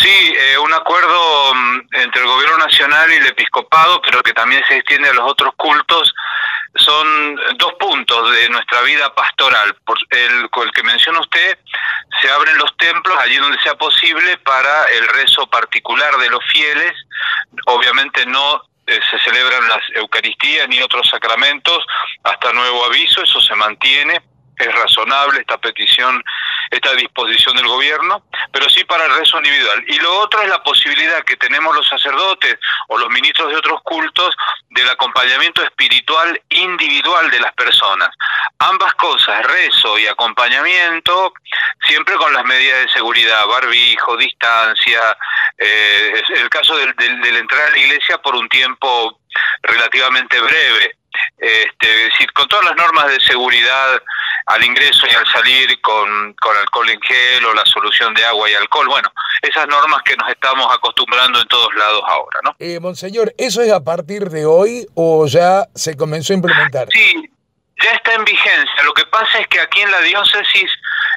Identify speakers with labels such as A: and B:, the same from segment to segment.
A: Sí, eh, un acuerdo mm, entre el gobierno nacional y el episcopado, pero que también se extiende a los otros cultos, son dos puntos de nuestra vida pastoral. Por el, el que menciona usted, se abren los templos allí donde sea posible para el rezo particular de los fieles. Obviamente no eh, se celebran las Eucaristías ni otros sacramentos hasta nuevo aviso, eso se mantiene es razonable esta petición, esta disposición del gobierno, pero sí para el rezo individual. Y lo otro es la posibilidad que tenemos los sacerdotes o los ministros de otros cultos del acompañamiento espiritual individual de las personas. Ambas cosas, rezo y acompañamiento, siempre con las medidas de seguridad, barbijo, distancia, eh, el caso del, del entrar a la iglesia por un tiempo relativamente breve. Este, es decir, con todas las normas de seguridad al ingreso y al salir con, con alcohol en gel o la solución de agua y alcohol. Bueno, esas normas que nos estamos acostumbrando en todos lados ahora, ¿no?
B: Eh, monseñor, ¿eso es a partir de hoy o ya se comenzó a implementar?
A: Sí, ya está en vigencia. Lo que pasa es que aquí en la diócesis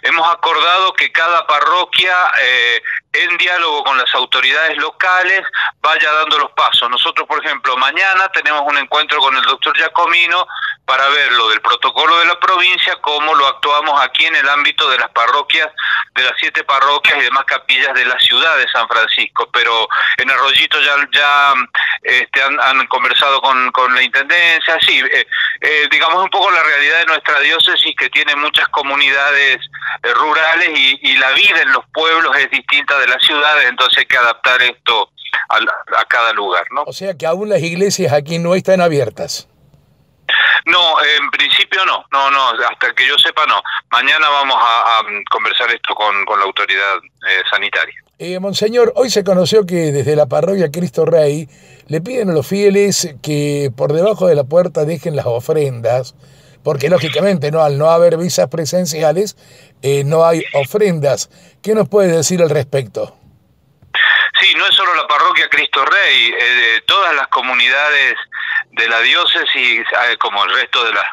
A: hemos acordado que cada parroquia, eh, en diálogo con las autoridades locales, vaya dando los pasos. Nosotros, por ejemplo, mañana tenemos un encuentro con el doctor Giacomino para ver lo del protocolo de la provincia, cómo lo actuamos aquí en el ámbito de las parroquias, de las siete parroquias y demás capillas de la ciudad de San Francisco. Pero en Arroyito ya, ya este, han, conversado con, con, la Intendencia, sí, eh, eh, digamos un poco la realidad de nuestra diócesis que tiene muchas comunidades eh, rurales y, y, la vida en los pueblos es distinta de las ciudades, entonces hay que adaptar esto a, a cada lugar, ¿no?
B: O sea que aún las iglesias aquí no están abiertas.
A: No, en principio no, no, no, hasta que yo sepa no. Mañana vamos a, a conversar esto con, con la autoridad eh, sanitaria.
B: Eh, Monseñor, hoy se conoció que desde la parroquia Cristo Rey le piden a los fieles que por debajo de la puerta dejen las ofrendas, porque lógicamente no al no haber visas presenciales eh, no hay ofrendas. ¿Qué nos puede decir al respecto?
A: Sí, no es solo la parroquia Cristo Rey, eh, todas las comunidades de la diócesis, eh, como el resto de, la,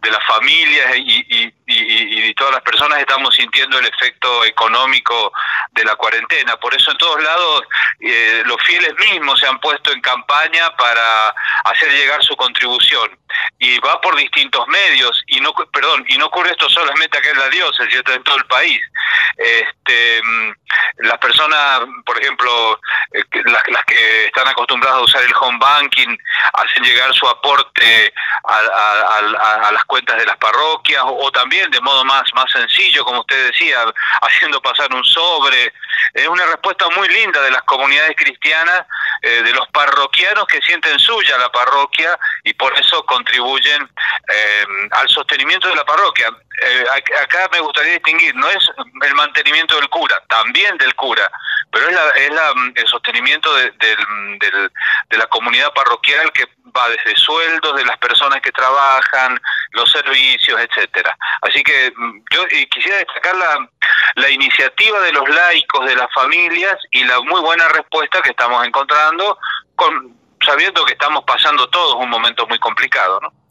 A: de las familias y, y, y, todas las personas estamos sintiendo el efecto económico de la cuarentena. Por eso en todos lados eh, los fieles mismos se han puesto en campaña para hacer llegar su contribución y va por distintos medios y no perdón y no ocurre esto solamente acá en la diócesis, esto en todo el país. Este, mm, las personas, por ejemplo, eh, las, que están acostumbradas a usar el home banking, hacen llegar su aporte a, las cuentas de las parroquias o, o, de modo más, más sencillo, como usted decía, haciendo pasar un sobre. Es una respuesta muy linda de las comunidades cristianas, eh, de los parroquianos que sienten suya la parroquia y por eso contribuyen eh, al sostenimiento de la parroquia. Eh, acá me gustaría distinguir, no es el mantenimiento del cura, también del cura, pero es, la, es la, el sostenimiento de, de, de, de, la comunidad parroquial que va desde sueldos de las personas que trabajan, los servicios, etcétera. Así que yo quisiera destacar la, la iniciativa de los laicos, de las familias y la muy buena respuesta que estamos encontrando, con, sabiendo que estamos pasando todos un momento muy complicado, ¿no?